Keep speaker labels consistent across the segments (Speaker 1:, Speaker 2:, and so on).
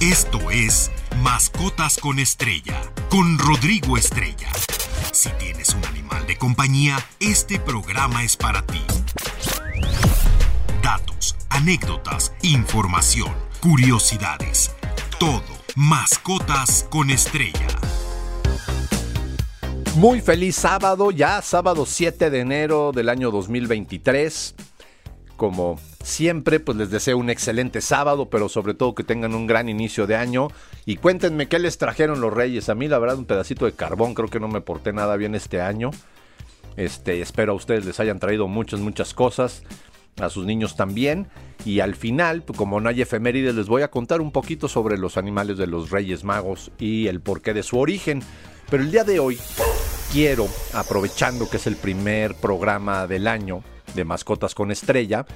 Speaker 1: Esto es Mascotas con Estrella, con Rodrigo Estrella. Si tienes un animal de compañía, este programa es para ti. Datos, anécdotas, información, curiosidades. Todo. Mascotas con Estrella.
Speaker 2: Muy feliz sábado, ya sábado 7 de enero del año 2023. Como siempre, pues les deseo un excelente sábado, pero sobre todo que tengan un gran inicio de año. Y cuéntenme qué les trajeron los reyes. A mí, la verdad, un pedacito de carbón, creo que no me porté nada bien este año. Este, espero a ustedes les hayan traído muchas, muchas cosas. A sus niños también. Y al final, pues, como no hay efemérides, les voy a contar un poquito sobre los animales de los Reyes Magos y el porqué de su origen. Pero el día de hoy quiero, aprovechando que es el primer programa del año, de Mascotas con Estrella,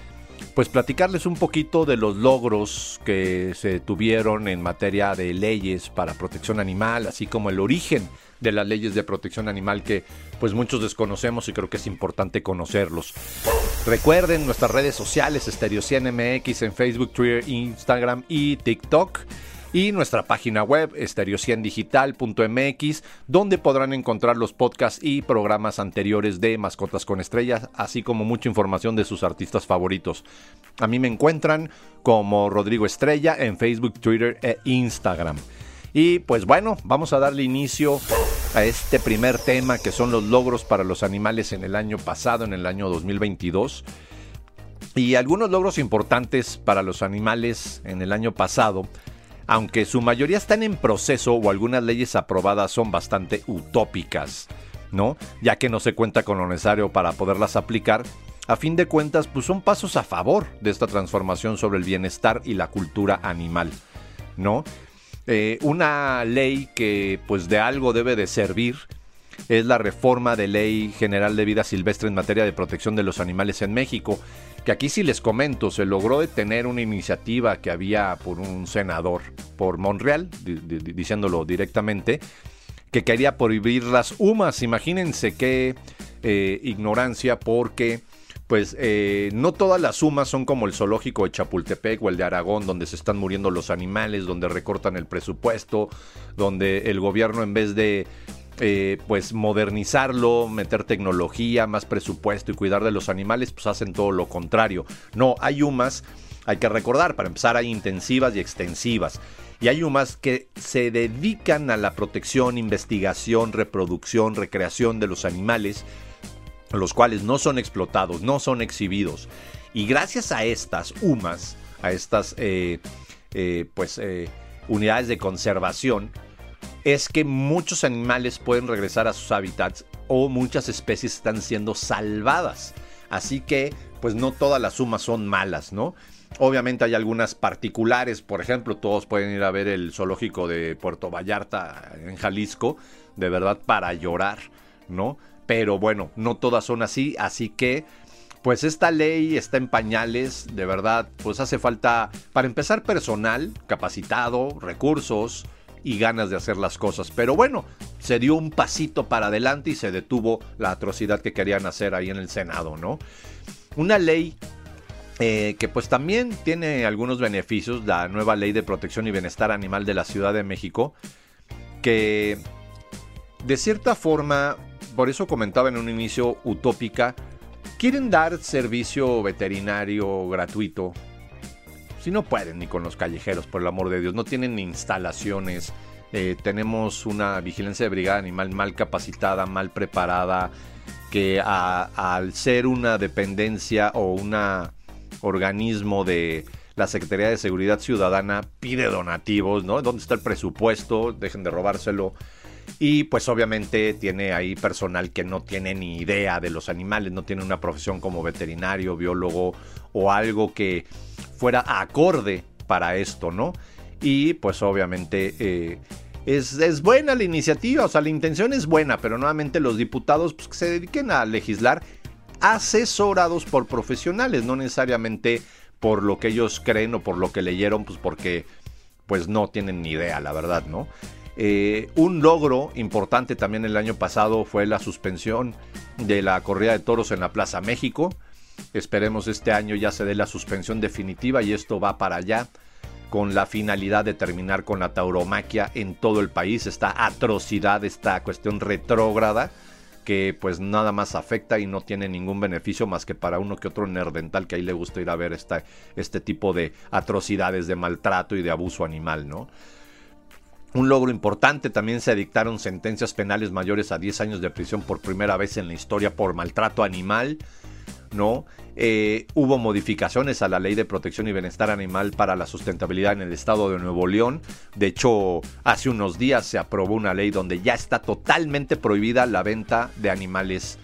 Speaker 2: pues platicarles un poquito de los logros que se tuvieron en materia de leyes para protección animal, así como el origen de las leyes de protección animal que pues muchos desconocemos y creo que es importante conocerlos. Recuerden nuestras redes sociales, Estereo MX en Facebook, Twitter, Instagram y TikTok y nuestra página web estereociendigital.mx donde podrán encontrar los podcasts y programas anteriores de Mascotas con Estrellas, así como mucha información de sus artistas favoritos. A mí me encuentran como Rodrigo Estrella en Facebook, Twitter e Instagram. Y pues bueno, vamos a darle inicio a este primer tema que son los logros para los animales en el año pasado, en el año 2022. Y algunos logros importantes para los animales en el año pasado aunque su mayoría están en proceso o algunas leyes aprobadas son bastante utópicas, ¿no? Ya que no se cuenta con lo necesario para poderlas aplicar, a fin de cuentas, pues son pasos a favor de esta transformación sobre el bienestar y la cultura animal, ¿no? Eh, una ley que pues de algo debe de servir es la reforma de ley general de vida silvestre en materia de protección de los animales en México, aquí sí les comento, se logró detener una iniciativa que había por un senador por Monreal, diciéndolo directamente, que quería prohibir las humas. Imagínense qué eh, ignorancia, porque pues eh, no todas las humas son como el zoológico de Chapultepec o el de Aragón, donde se están muriendo los animales, donde recortan el presupuesto, donde el gobierno en vez de eh, pues modernizarlo, meter tecnología, más presupuesto y cuidar de los animales, pues hacen todo lo contrario. No, hay UMAS, hay que recordar, para empezar hay intensivas y extensivas. Y hay UMAS que se dedican a la protección, investigación, reproducción, recreación de los animales, los cuales no son explotados, no son exhibidos. Y gracias a estas UMAS, a estas eh, eh, pues, unidades de conservación, es que muchos animales pueden regresar a sus hábitats o muchas especies están siendo salvadas. Así que, pues no todas las sumas son malas, ¿no? Obviamente hay algunas particulares, por ejemplo, todos pueden ir a ver el zoológico de Puerto Vallarta en Jalisco, de verdad para llorar, ¿no? Pero bueno, no todas son así, así que pues esta ley está en pañales, de verdad, pues hace falta, para empezar, personal capacitado, recursos, y ganas de hacer las cosas. Pero bueno, se dio un pasito para adelante y se detuvo la atrocidad que querían hacer ahí en el Senado, ¿no? Una ley eh, que pues también tiene algunos beneficios, la nueva ley de protección y bienestar animal de la Ciudad de México, que de cierta forma, por eso comentaba en un inicio utópica, quieren dar servicio veterinario gratuito no pueden ni con los callejeros, por el amor de Dios, no tienen instalaciones. Eh, tenemos una vigilancia de brigada animal mal capacitada, mal preparada, que al ser una dependencia o un organismo de la Secretaría de Seguridad Ciudadana pide donativos, ¿no? ¿Dónde está el presupuesto? Dejen de robárselo. Y pues obviamente tiene ahí personal que no tiene ni idea de los animales, no tiene una profesión como veterinario, biólogo o algo que fuera acorde para esto, ¿no? Y pues obviamente eh, es, buena la iniciativa, o sea, la intención es buena, pero nuevamente los diputados pues, que se dediquen a legislar asesorados por profesionales, no necesariamente por lo que ellos creen o por lo que leyeron, pues porque pues no tienen ni idea, la verdad, ¿no? Eh, un logro importante también el año pasado fue la suspensión de la corrida de toros en la Plaza México. Esperemos este año ya se dé la suspensión definitiva y esto va para allá. con la finalidad de terminar con la tauromaquia en todo el país, esta atrocidad, esta cuestión retrógrada que pues nada más afecta y no tiene ningún beneficio más que para uno que otro nerdental que ahí le gusta ir a ver esta, este tipo de atrocidades de maltrato y de abuso animal, ¿no? Un logro importante, también se dictaron sentencias penales mayores a 10 años de prisión por primera vez en la historia por maltrato animal. ¿no? Eh, hubo modificaciones a la ley de protección y bienestar animal para la sustentabilidad en el estado de Nuevo León. De hecho, hace unos días se aprobó una ley donde ya está totalmente prohibida la venta de animales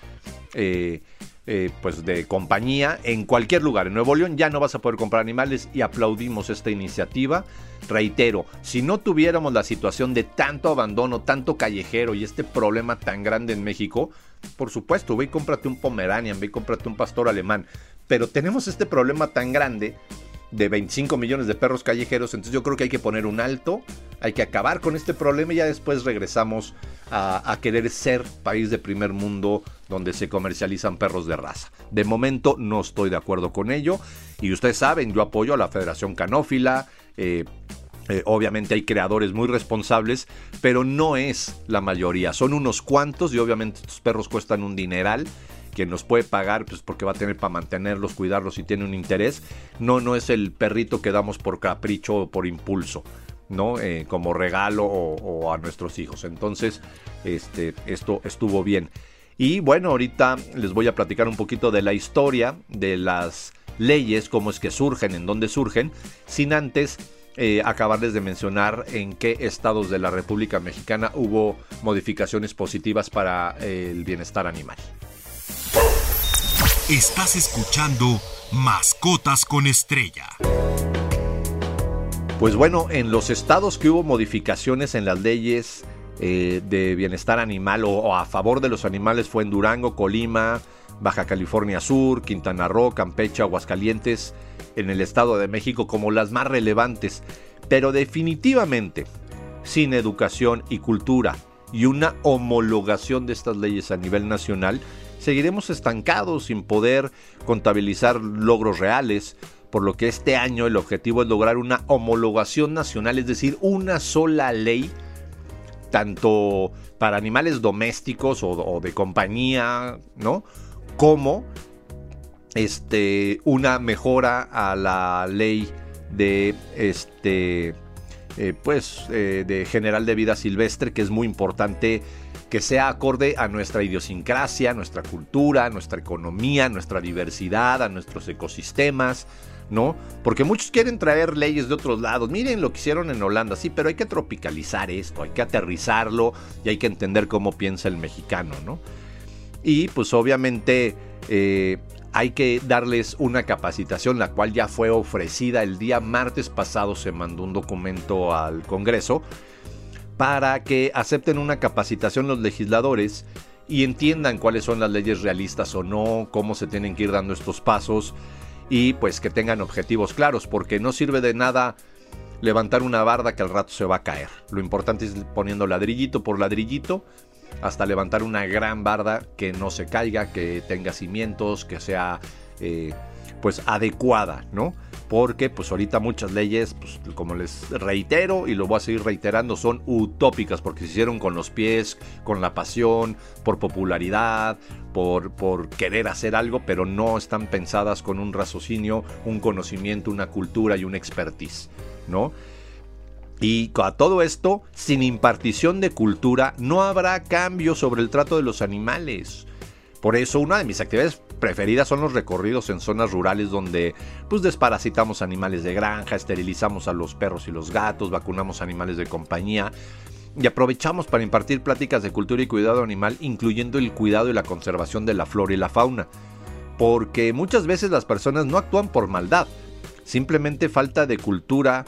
Speaker 2: eh, eh, pues de compañía en cualquier lugar. En Nuevo León ya no vas a poder comprar animales y aplaudimos esta iniciativa. Reitero, si no tuviéramos la situación de tanto abandono, tanto callejero y este problema tan grande en México, por supuesto, ve y cómprate un Pomeranian, ve y cómprate un pastor alemán. Pero tenemos este problema tan grande de 25 millones de perros callejeros, entonces yo creo que hay que poner un alto, hay que acabar con este problema y ya después regresamos a, querer ser país de primer mundo donde se comercializan perros de raza. De momento no estoy de acuerdo con ello y ustedes saben, yo apoyo a la Federación Canófila, eh, eh, obviamente hay creadores muy responsables, pero no es la mayoría. Son unos cuantos y obviamente estos perros cuestan un dineral. que nos puede pagar, pues porque va a tener para mantenerlos, cuidarlos y tiene un interés. No, no es el perrito que damos por capricho o por impulso, ¿no? Eh, como regalo o, a nuestros hijos. Entonces, este, esto estuvo bien. Y bueno, ahorita les voy a platicar un poquito de la historia de las leyes, cómo es que surgen, en dónde surgen, sin antes eh, acabarles de mencionar en qué estados de la República Mexicana hubo modificaciones positivas para eh, el bienestar animal.
Speaker 1: Estás escuchando Mascotas con Estrella.
Speaker 2: Pues bueno, en los estados que hubo modificaciones en las leyes eh, de bienestar animal o, o, a favor de los animales fue en Durango, Colima, Baja California Sur, Quintana Roo, Campeche, Aguascalientes, en el Estado de México como las más relevantes, pero definitivamente sin educación y cultura y una homologación de estas leyes a nivel nacional, seguiremos estancados sin poder contabilizar logros reales, por lo que este año el objetivo es lograr una homologación nacional, es decir, una sola ley, tanto para animales domésticos o, de compañía, ¿no? Como este, una mejora a la ley de este eh, pues eh, de general de vida silvestre que es muy importante que sea acorde a nuestra idiosincrasia, nuestra cultura, nuestra economía, nuestra diversidad, a nuestros ecosistemas, ¿no? Porque muchos quieren traer leyes de otros lados. Miren lo que hicieron en Holanda, sí, pero hay que tropicalizar esto, hay que aterrizarlo y hay que entender cómo piensa el mexicano, ¿no? Y pues obviamente eh, hay que darles una capacitación, la cual ya fue ofrecida el día martes pasado, se mandó un documento al Congreso para que acepten una capacitación los legisladores y entiendan cuáles son las leyes realistas o no, cómo se tienen que ir dando estos pasos y pues que tengan objetivos claros, porque no sirve de nada levantar una barda que al rato se va a caer. Lo importante es poniendo ladrillito por ladrillito hasta levantar una gran barda que no se caiga, que tenga cimientos, que sea eh, pues adecuada, ¿no? Porque pues ahorita muchas leyes, pues como les reitero y lo voy a seguir reiterando, son utópicas porque se hicieron con los pies, con la pasión, por popularidad, por, por querer hacer algo, pero no están pensadas con un raciocinio, un conocimiento, una cultura y una expertise, ¿no? Y a todo esto, sin impartición de cultura, no habrá cambio sobre el trato de los animales. Por eso una de mis actividades preferidas son los recorridos en zonas rurales donde pues desparasitamos animales de granja, esterilizamos a los perros y los gatos, vacunamos animales de compañía y aprovechamos para impartir pláticas de cultura y cuidado animal, incluyendo el cuidado y la conservación de la flora y la fauna. Porque muchas veces las personas no actúan por maldad, simplemente falta de cultura,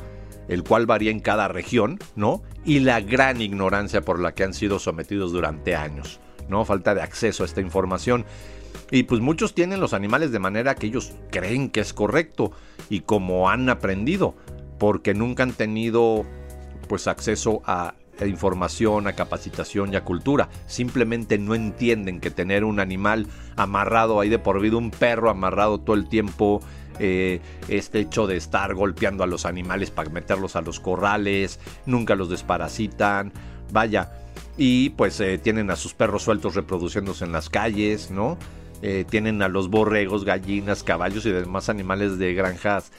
Speaker 2: el cual varía en cada región, ¿no? Y la gran ignorancia por la que han sido sometidos durante años, ¿no? Falta de acceso a esta información. Y pues muchos tienen los animales de manera que ellos creen que es correcto y como han aprendido, porque nunca han tenido pues acceso a información, a capacitación y a cultura. Simplemente no entienden que tener un animal amarrado ahí de por vida, un perro amarrado todo el tiempo, eh, este hecho de estar golpeando a los animales para meterlos a los corrales, nunca los desparasitan, vaya, y pues eh, tienen a sus perros sueltos reproduciéndose en las calles, ¿no? Eh, tienen a los borregos, gallinas, caballos y demás animales de granjas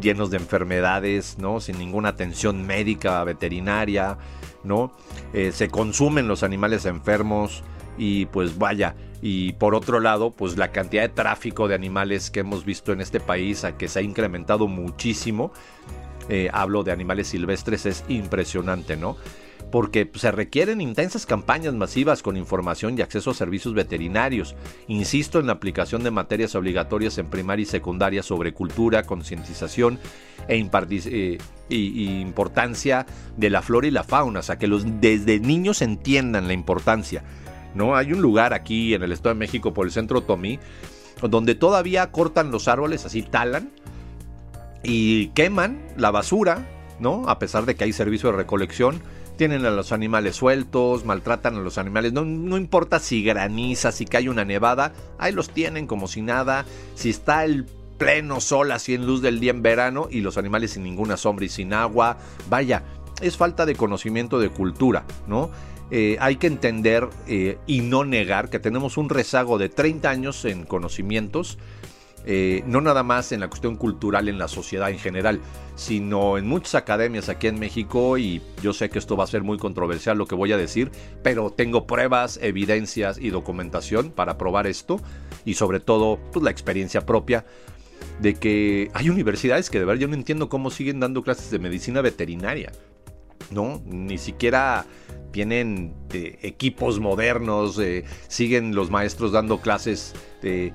Speaker 2: llenos de enfermedades, ¿no? Sin ninguna atención médica, veterinaria, ¿no? se consumen los animales enfermos y pues vaya, y por otro lado, pues la cantidad de tráfico de animales que hemos visto en este país, a que se ha incrementado muchísimo, eh, hablo de animales silvestres, es impresionante, ¿no? Porque se requieren intensas campañas masivas con información y acceso a servicios veterinarios. Insisto en la aplicación de materias obligatorias en primaria y secundaria sobre cultura, concientización e eh, importancia de la flora y la fauna, o sea, que los, desde niños entiendan la importancia. ¿no? Hay un lugar aquí en el Estado de México por el centro Tomí donde todavía cortan los árboles, así talan y queman la basura, ¿no? A pesar de que hay servicio de recolección, tienen a los animales sueltos, maltratan a los animales, no, no importa si graniza, si cae una nevada, ahí los tienen como si nada, si está el pleno sol así en luz del día en verano y los animales sin ninguna sombra y sin agua, vaya, es falta de conocimiento de cultura, ¿no? Eh, hay que entender eh, y no negar que tenemos un rezago de 30 años en conocimientos, eh, no nada más en la cuestión cultural en la sociedad en general, sino en muchas academias aquí en México y yo sé que esto va a ser muy controversial lo que voy a decir, pero tengo pruebas, evidencias y documentación para probar esto y sobre todo pues, la experiencia propia de que hay universidades que de verdad yo no entiendo cómo siguen dando clases de medicina veterinaria. ¿no? Ni siquiera tienen eh, equipos modernos, eh, siguen los maestros dando clases de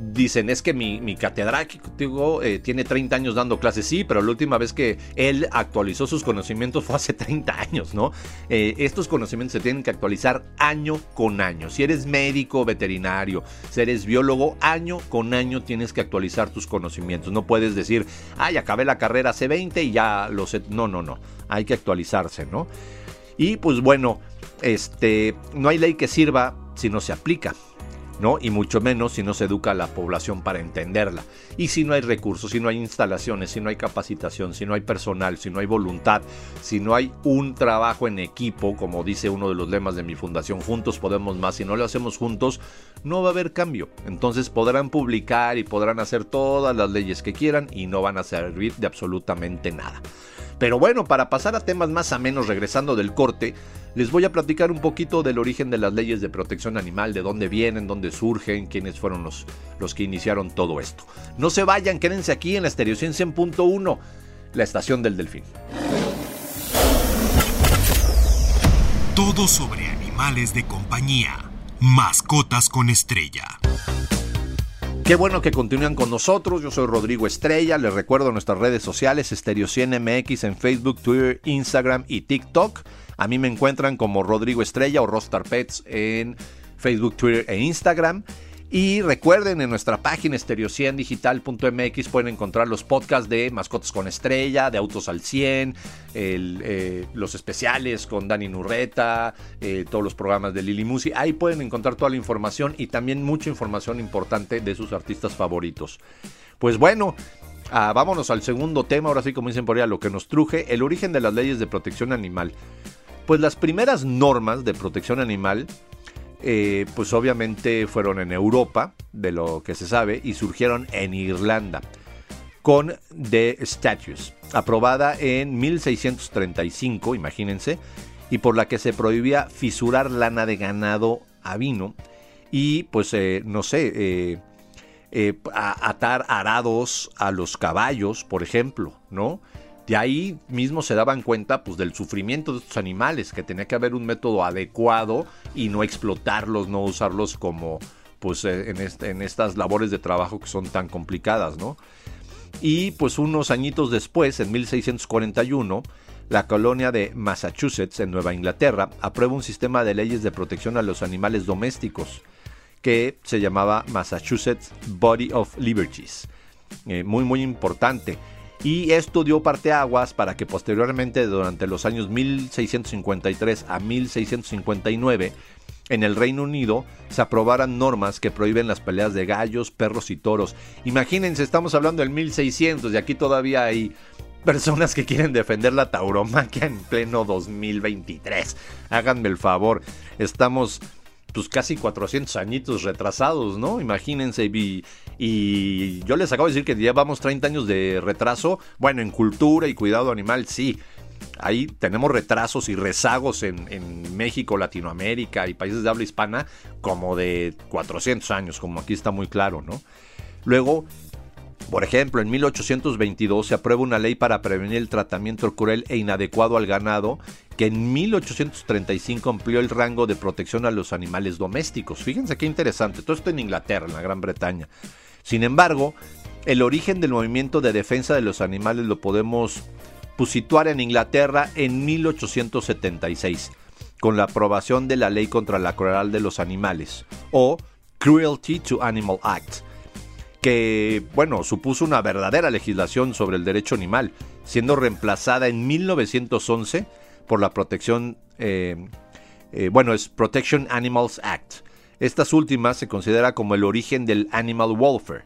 Speaker 2: dicen es que mi, mi catedrático eh, tiene 30 años dando clases, sí, pero la última vez que él actualizó sus conocimientos fue hace 30 años, ¿no? Eh, estos conocimientos se tienen que actualizar año con año. Si eres médico, veterinario, si eres biólogo, año con año tienes que actualizar tus conocimientos. No puedes decir, ay, acabé la carrera hace 20 y ya lo sé. No, no, no. Hay que actualizarse, ¿no? Y pues bueno, este, no hay ley que sirva si no se aplica. ¿No? Y mucho menos si no se educa a la población para entenderla. Y si no hay recursos, si no hay instalaciones, si no hay capacitación, si no hay personal, si no hay voluntad, si no hay un trabajo en equipo, como dice uno de los lemas de mi fundación, juntos podemos más, si no lo hacemos juntos, no va a haber cambio. Entonces podrán publicar y podrán hacer todas las leyes que quieran y no van a servir de absolutamente nada. Pero bueno, para pasar a temas más menos regresando del corte, les voy a platicar un poquito del origen de las leyes de protección animal, de dónde vienen, dónde surgen, quiénes fueron los, los que iniciaron todo esto. No se vayan, quédense aquí en la Estereo 100.1, la estación del delfín.
Speaker 1: Todo sobre animales de compañía. Mascotas con estrella.
Speaker 2: Qué bueno que continúan con nosotros. Yo soy Rodrigo Estrella. Les recuerdo nuestras redes sociales, Estereo 100 MX en Facebook, Twitter, Instagram y TikTok. A mí me encuentran como Rodrigo Estrella o Rostar Pets en Facebook, Twitter e Instagram. Y recuerden, en nuestra página estereo100digital.mx pueden encontrar los podcasts de Mascotas con Estrella, de Autos al 100, eh, los especiales con Dani Nurreta, eh, todos los programas de Lili Musi. Ahí pueden encontrar toda la información y también mucha información importante de sus artistas favoritos. Pues bueno, ah, vámonos al segundo tema, ahora sí como dicen por allá, lo que nos truje, el origen de las leyes de protección animal. Pues las primeras normas de protección animal eh, pues obviamente fueron en Europa, de lo que se sabe, y surgieron en Irlanda con The Statutes, aprobada en 1635, imagínense, y por la que se prohibía fisurar lana de ganado a vino y pues eh, no sé, eh, atar arados a los caballos, por ejemplo, ¿no? De ahí mismo se daban cuenta pues, del sufrimiento de estos animales, que tenía que haber un método adecuado y no explotarlos, no usarlos como pues, eh, en, estas labores de trabajo que son tan complicadas. ¿no? Y pues unos añitos después, en 1641, la colonia de Massachusetts, en Nueva Inglaterra, aprueba un sistema de leyes de protección a los animales domésticos que se llamaba Massachusetts Body of Liberties. Eh, muy, muy importante. Y esto dio parteaguas para que posteriormente, durante los años 1653 a 1659, en el Reino Unido se aprobaran normas que prohíben las peleas de gallos, perros y toros. Imagínense, estamos hablando del 1600 y aquí todavía hay personas que quieren defender la tauromaquia en pleno 2023. Háganme el favor, estamos pues casi 400 añitos retrasados, ¿no? Imagínense, y, y yo les acabo de decir que llevamos 30 años de retraso, bueno, en cultura y cuidado animal, sí. Ahí tenemos retrasos y rezagos en, en, México, Latinoamérica y países de habla hispana como de 400 años, como aquí está muy claro, ¿no? Luego, por ejemplo, en 1822 se aprueba una ley para prevenir el tratamiento cruel e inadecuado al ganado, que en 1835 amplió el rango de protección a los animales domésticos. Fíjense qué interesante, todo esto en Inglaterra, en la Gran Bretaña. Sin embargo, el origen del movimiento de defensa de los animales lo podemos situar en Inglaterra en 1876, con la aprobación de la ley contra la crueldad de los animales, o Cruelty to Animal Act que, bueno, supuso una verdadera legislación sobre el derecho animal, siendo reemplazada en 1911 por la protección, eh, eh, bueno, es Protection Animals Act. Estas últimas se considera como el origen del animal welfare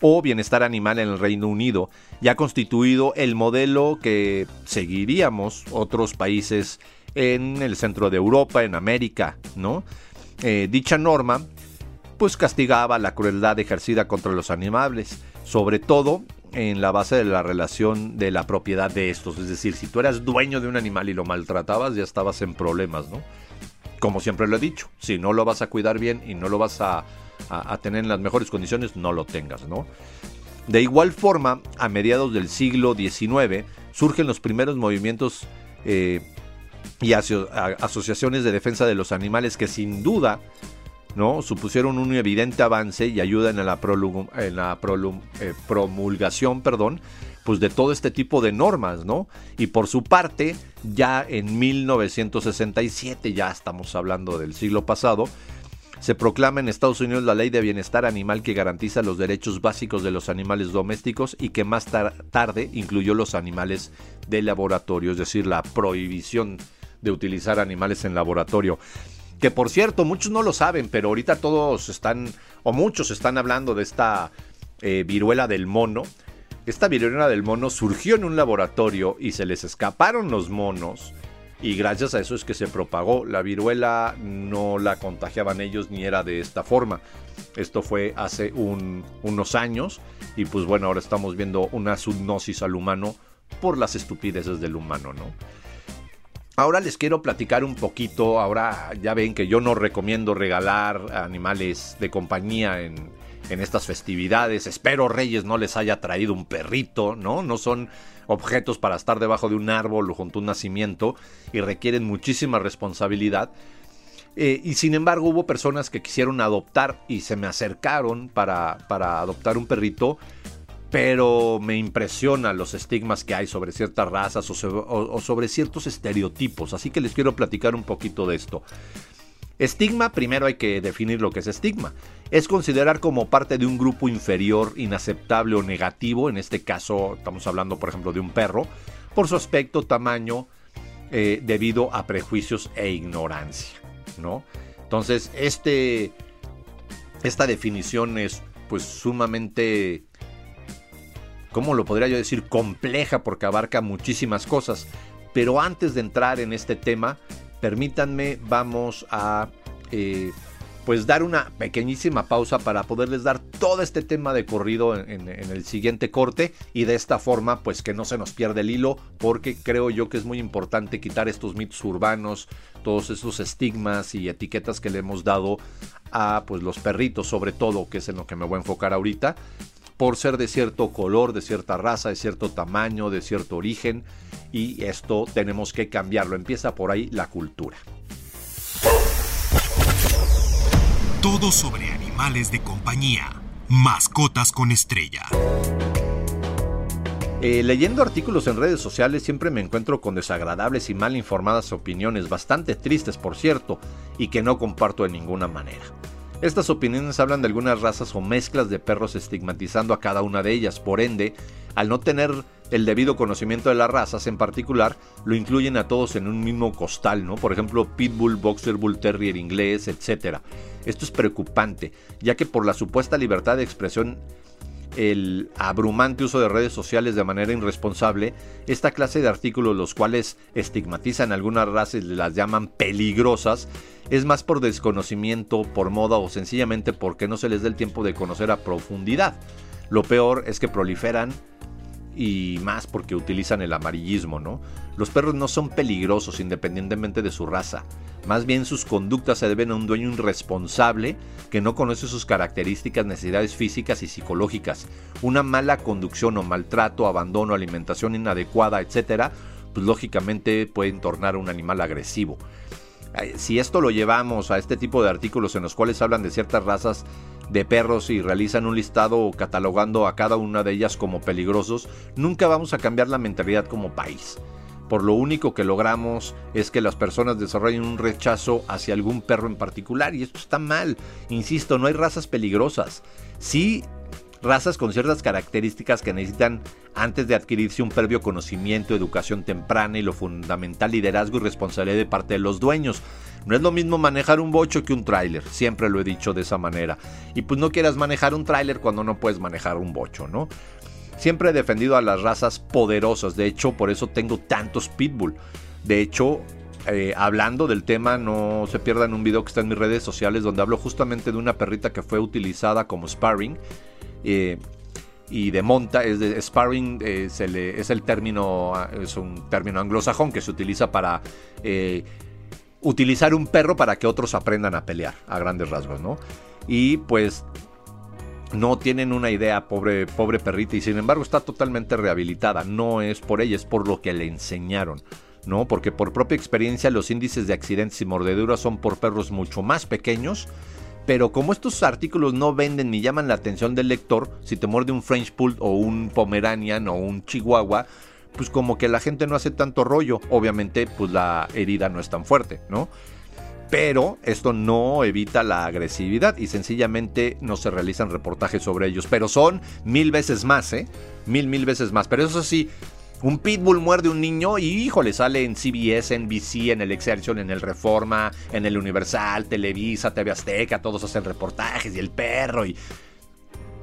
Speaker 2: o bienestar animal en el Reino Unido y ha constituido el modelo que seguiríamos otros países en el centro de Europa, en América, ¿no? Eh, dicha norma pues castigaba la crueldad ejercida contra los animales, sobre todo en la base de la relación de la propiedad de estos. Es decir, si tú eras dueño de un animal y lo maltratabas, ya estabas en problemas, ¿no? Como siempre lo he dicho, si no lo vas a cuidar bien y no lo vas a, tener en las mejores condiciones, no lo tengas, ¿no? De igual forma, a mediados del siglo XIX surgen los primeros movimientos eh, y asociaciones de defensa de los animales que sin duda ¿no? supusieron un evidente avance y ayudan en la, en la eh, promulgación perdón, pues de todo este tipo de normas, ¿no? Y por su parte, ya en 1967, ya estamos hablando del siglo pasado, se proclama en Estados Unidos la ley de bienestar animal que garantiza los derechos básicos de los animales domésticos y que más tarde incluyó los animales de laboratorio, es decir, la prohibición de utilizar animales en laboratorio. Que por cierto, muchos no lo saben, pero ahorita todos están, o muchos están hablando de esta eh, viruela del mono. Esta viruela del mono surgió en un laboratorio y se les escaparon los monos. Y gracias a eso es que se propagó. La viruela no la contagiaban ellos ni era de esta forma. Esto fue hace unos años. Y pues bueno, ahora estamos viendo una subnosis al humano por las estupideces del humano, ¿no? Ahora les quiero platicar un poquito, ahora ya ven que yo no recomiendo regalar animales de compañía en, estas festividades. Espero Reyes no les haya traído un perrito, ¿no? No son objetos para estar debajo de un árbol o junto a un nacimiento y requieren muchísima responsabilidad. Eh, y sin embargo hubo personas que quisieron adoptar y se me acercaron para, para adoptar un perrito pero me impresiona los estigmas que hay sobre ciertas razas o, sobre ciertos estereotipos, así que les quiero platicar un poquito de esto. Estigma, primero hay que definir lo que es estigma. Es considerar como parte de un grupo inferior, inaceptable o negativo, en este caso estamos hablando por ejemplo de un perro, por su aspecto, tamaño, eh, debido a prejuicios e ignorancia, ¿no? Entonces, este, esta definición es pues sumamente ¿cómo lo podría yo decir? Compleja porque abarca muchísimas cosas. Pero antes de entrar en este tema, permítanme, vamos a eh, pues dar una pequeñísima pausa para poderles dar todo este tema de corrido en, en, el siguiente corte y de esta forma pues que no se nos pierda el hilo porque creo yo que es muy importante quitar estos mitos urbanos, todos esos estigmas y etiquetas que le hemos dado a pues los perritos sobre todo que es en lo que me voy a enfocar ahorita por ser de cierto color, de cierta raza, de cierto tamaño, de cierto origen. Y esto tenemos que cambiarlo. Empieza por ahí la cultura.
Speaker 1: Todo sobre animales de compañía. Mascotas con estrella.
Speaker 2: Eh, leyendo artículos en redes sociales siempre me encuentro con desagradables y mal informadas opiniones, bastante tristes por cierto, y que no comparto de ninguna manera. Estas opiniones hablan de algunas razas o mezclas de perros estigmatizando a cada una de ellas, por ende, al no tener el debido conocimiento de las razas en particular, lo incluyen a todos en un mismo costal, ¿no? Por ejemplo, Pitbull, Boxer Bull Terrier inglés, etc. Esto es preocupante, ya que por la supuesta libertad de expresión el abrumante uso de redes sociales de manera irresponsable, esta clase de artículos, los cuales estigmatizan algunas razas y las llaman peligrosas, es más por desconocimiento, por moda o sencillamente porque no se les da el tiempo de conocer a profundidad. Lo peor es que proliferan y más porque utilizan el amarillismo, ¿no? Los perros no son peligrosos independientemente de su raza. Más bien sus conductas se deben a un dueño irresponsable que no conoce sus características, necesidades físicas y psicológicas. Una mala conducción o maltrato, abandono, alimentación inadecuada, etc., pues lógicamente pueden tornar a un animal agresivo. Si esto lo llevamos a este tipo de artículos en los cuales hablan de ciertas razas de perros y realizan un listado catalogando a cada una de ellas como peligrosos, nunca vamos a cambiar la mentalidad como país. Por lo único que logramos es que las personas desarrollen un rechazo hacia algún perro en particular y esto está mal. Insisto, no hay razas peligrosas. Sí razas con ciertas características que necesitan antes de adquirirse un previo conocimiento, educación temprana y lo fundamental liderazgo y responsabilidad de parte de los dueños. No es lo mismo manejar un bocho que un tráiler, siempre lo he dicho de esa manera. Y pues no quieras manejar un tráiler cuando no puedes manejar un bocho, ¿no? Siempre he defendido a las razas poderosas, de hecho por eso tengo tantos pitbull. De hecho, eh, hablando del tema, no se pierdan un video que está en mis redes sociales donde hablo justamente de una perrita que fue utilizada como sparring. Eh, y de monta, es de sparring, eh, es el término, es un término anglosajón que se utiliza para utilizar un perro para que otros aprendan a pelear, a grandes rasgos, ¿no? Y pues no tienen una idea, pobre, pobre perrita, y sin embargo está totalmente rehabilitada. No es por ella, es por lo que le enseñaron. ¿no? Porque por propia experiencia los índices de accidentes y mordeduras son por perros mucho más pequeños, pero como estos artículos no venden ni llaman la atención del lector, si te muerde un French Pool o un Pomeranian o un Chihuahua, pues como que la gente no hace tanto rollo. Obviamente, pues la herida no es tan fuerte, ¿no? Pero esto no evita la agresividad y sencillamente no se realizan reportajes sobre ellos. Pero son mil veces más, ¿eh? Mil, mil veces más. Pero eso sí, un pitbull muerde a un niño y híjole, sale en CBS, en NBC, en el Excelsior, en el Reforma, en el Universal, Televisa, TV Azteca, todos hacen reportajes y el perro y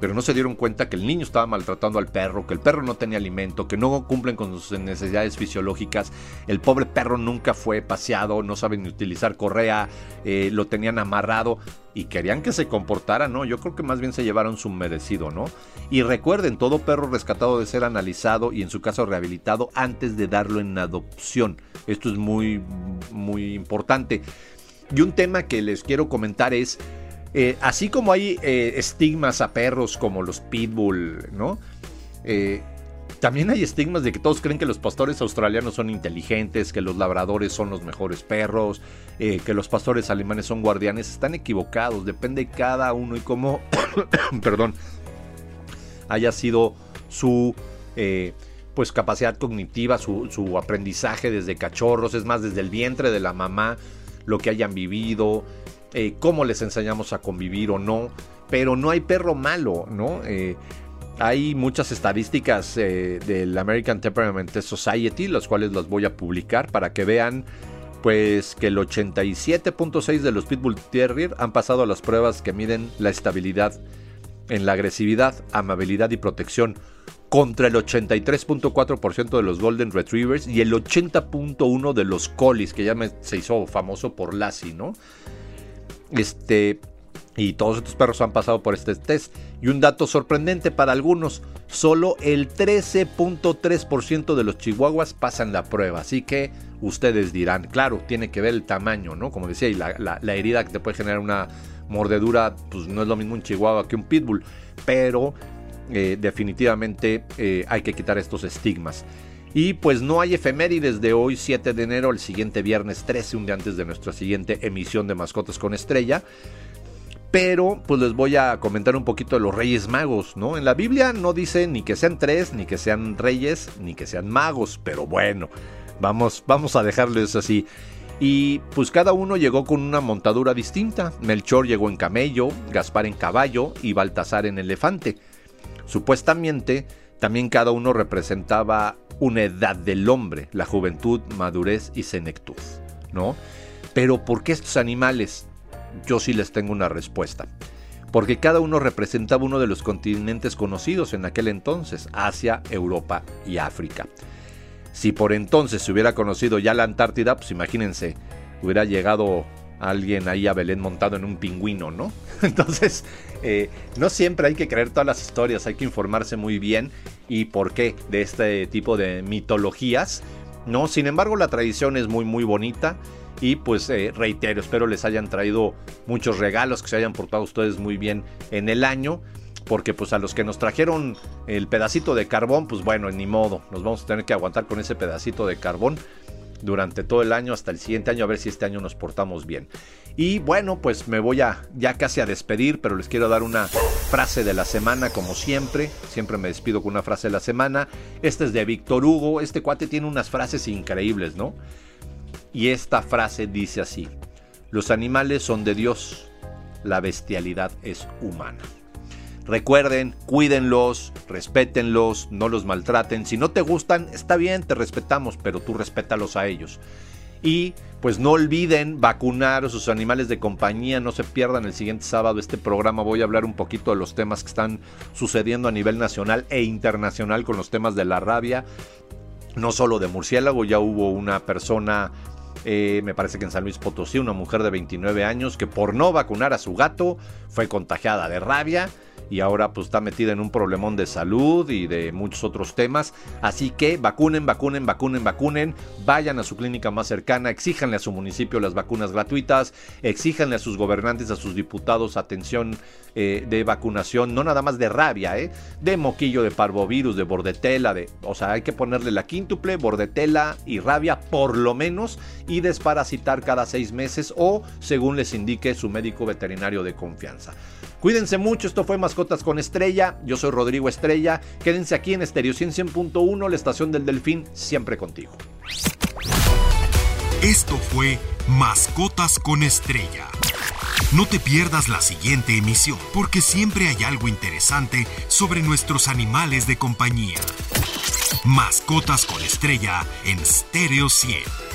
Speaker 2: pero no se dieron cuenta que el niño estaba maltratando al perro, que el perro no tenía alimento, que no cumplen con sus necesidades fisiológicas, el pobre perro nunca fue paseado, no saben ni utilizar correa, eh, lo tenían amarrado y querían que se comportara, ¿no? Yo creo que más bien se llevaron su merecido, ¿no? Y recuerden, todo perro rescatado debe ser analizado y en su caso rehabilitado antes de darlo en adopción. Esto es muy, muy importante. Y un tema que les quiero comentar es eh, así como hay eh, estigmas a perros como los pitbull, ¿no? Eh, también hay estigmas de que todos creen que los pastores australianos son inteligentes, que los labradores son los mejores perros, que los pastores alemanes son guardianes. Están equivocados, depende cada uno y cómo, perdón, haya sido su pues capacidad cognitiva, su aprendizaje desde cachorros, es más, desde el vientre de la mamá, lo que hayan vivido, eh, cómo les enseñamos a convivir o no, pero no hay perro malo, ¿no? Eh, hay muchas estadísticas eh, del American Temperament Society, las cuales las voy a publicar para que vean pues que el 87.6 de los Pitbull Terrier han pasado las pruebas que miden la estabilidad en la agresividad, amabilidad y protección contra el 83.4% de los Golden Retrievers y el 80.1% de los Collies, que ya se hizo famoso por Lassie, ¿no? Este, y todos estos perros han pasado por este test. Y un dato sorprendente para algunos, solo el 13.3% de los chihuahuas pasan la prueba. Así que ustedes dirán, claro, tiene que ver el tamaño, ¿no? Como decía, y la, herida que te puede generar una mordedura, pues no es lo mismo un chihuahua que un pitbull. Pero eh, definitivamente eh, hay que quitar estos estigmas. Y pues no hay efemérides de hoy 7 de enero, el siguiente viernes 13, un día antes de nuestra siguiente emisión de Mascotas con Estrella. Pero pues les voy a comentar un poquito de los Reyes Magos, ¿no? En la Biblia no dice ni que sean tres, ni que sean reyes, ni que sean magos, pero bueno, vamos, vamos a dejarles así. Y pues cada uno llegó con una montadura distinta. Melchor llegó en camello, Gaspar en caballo y Baltasar en elefante. Supuestamente también cada uno representaba una edad del hombre, la juventud, madurez y senectud, ¿no? Pero ¿por qué estos animales? Yo sí les tengo una respuesta. Porque cada uno representaba uno de los continentes conocidos en aquel entonces, Asia, Europa y África. Si por entonces se hubiera conocido ya la Antártida, pues imagínense, hubiera llegado alguien ahí a Belén montado en un pingüino, ¿no? Entonces, eh, no siempre hay que creer todas las historias, hay que informarse muy bien y por qué de este tipo de mitologías, ¿no? Sin embargo, la tradición es muy, muy bonita y pues eh, reitero, espero les hayan traído muchos regalos, que se hayan portado ustedes muy bien en el año porque pues a los que nos trajeron el pedacito de carbón, pues bueno, ni modo, nos vamos a tener que aguantar con ese pedacito de carbón durante todo el año hasta el siguiente año a ver si este año nos portamos bien. Y bueno, pues me voy a ya casi a despedir, pero les quiero dar una frase de la semana como siempre. Siempre me despido con una frase de la semana. Este es de Víctor Hugo. Este cuate tiene unas frases increíbles, ¿no? Y esta frase dice así: Los animales son de Dios, la bestialidad es humana. Recuerden, cuídenlos, respétenlos, no los maltraten. Si no te gustan, está bien, te respetamos, pero tú respétalos a ellos. Y pues no olviden vacunar a sus animales de compañía, no se pierdan el siguiente sábado este programa, voy a hablar un poquito de los temas que están sucediendo a nivel nacional e internacional con los temas de la rabia, no solo de murciélago, ya hubo una persona eh, me parece que en San Luis Potosí, una mujer de 29 años que por no vacunar a su gato fue contagiada de rabia y ahora pues está metida en un problemón de salud y de muchos otros temas. Así que vacunen, vacunen, vacunen, vacunen. Vayan a su clínica más cercana, exíjanle a su municipio las vacunas gratuitas, exíjanle a sus gobernantes, a sus diputados atención eh, de vacunación, no nada más de rabia, ¿eh? de moquillo, de parvovirus, de bordetela, de, o sea, hay que ponerle la quíntuple, bordetela y rabia por lo menos y desparasitar cada seis meses o según les indique su médico veterinario de confianza. Cuídense mucho, esto fue Mascotas con Estrella, yo soy Rodrigo Estrella, quédense aquí en Estereo 100.1, la estación del Delfín, siempre contigo.
Speaker 1: Esto fue Mascotas con Estrella. No te pierdas la siguiente emisión, porque siempre hay algo interesante sobre nuestros animales de compañía. Mascotas con Estrella en Stereo 100.